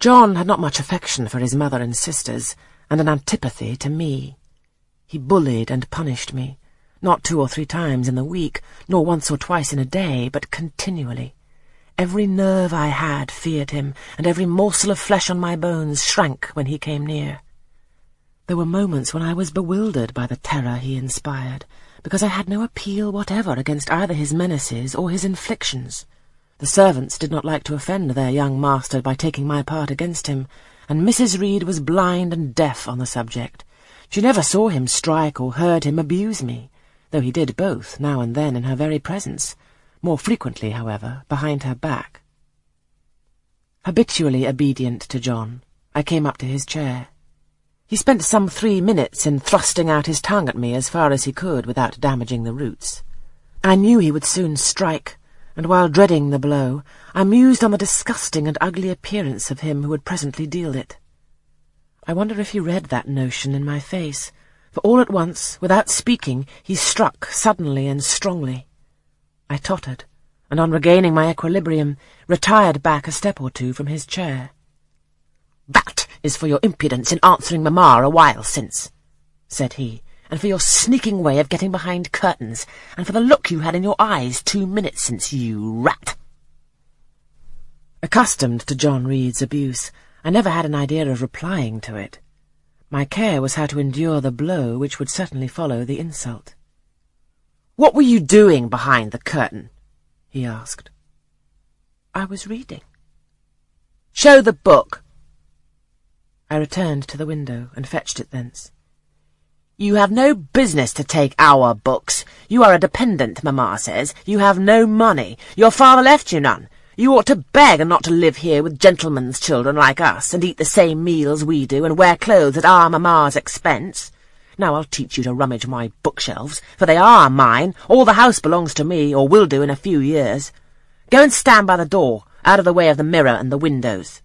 John had not much affection for his mother and sisters, and an antipathy to me. He bullied and punished me, not two or three times in the week, nor once or twice in a day, but continually. Every nerve I had feared him, and every morsel of flesh on my bones shrank when he came near. There were moments when I was bewildered by the terror he inspired, because I had no appeal whatever against either his menaces or his inflictions. The servants did not like to offend their young master by taking my part against him, and Mrs. Reed was blind and deaf on the subject. She never saw him strike or heard him abuse me, though he did both now and then in her very presence, more frequently, however, behind her back. Habitually obedient to John, I came up to his chair. He spent some three minutes in thrusting out his tongue at me as far as he could without damaging the roots. I knew he would soon strike, and while dreading the blow, I mused on the disgusting and ugly appearance of him who would presently deal it. I wonder if he read that notion in my face, for all at once, without speaking, he struck suddenly and strongly. I tottered, and on regaining my equilibrium, retired back a step or two from his chair. That is for your impudence in answering Mamma a while since, said he, and for your sneaking way of getting behind curtains, and for the look you had in your eyes two minutes since, you rat. Accustomed to John Reed's abuse, I never had an idea of replying to it. My care was how to endure the blow which would certainly follow the insult. What were you doing behind the curtain? he asked. I was reading. Show the book. I returned to the window and fetched it thence. You have no business to take our books. You are a dependent, Mamma says. You have no money. Your father left you none. You ought to beg and not to live here with gentlemen's children like us, and eat the same meals we do, and wear clothes at our mamma's expense. Now I'll teach you to rummage my bookshelves, for they are mine. All the house belongs to me, or will do in a few years. Go and stand by the door, out of the way of the mirror and the windows.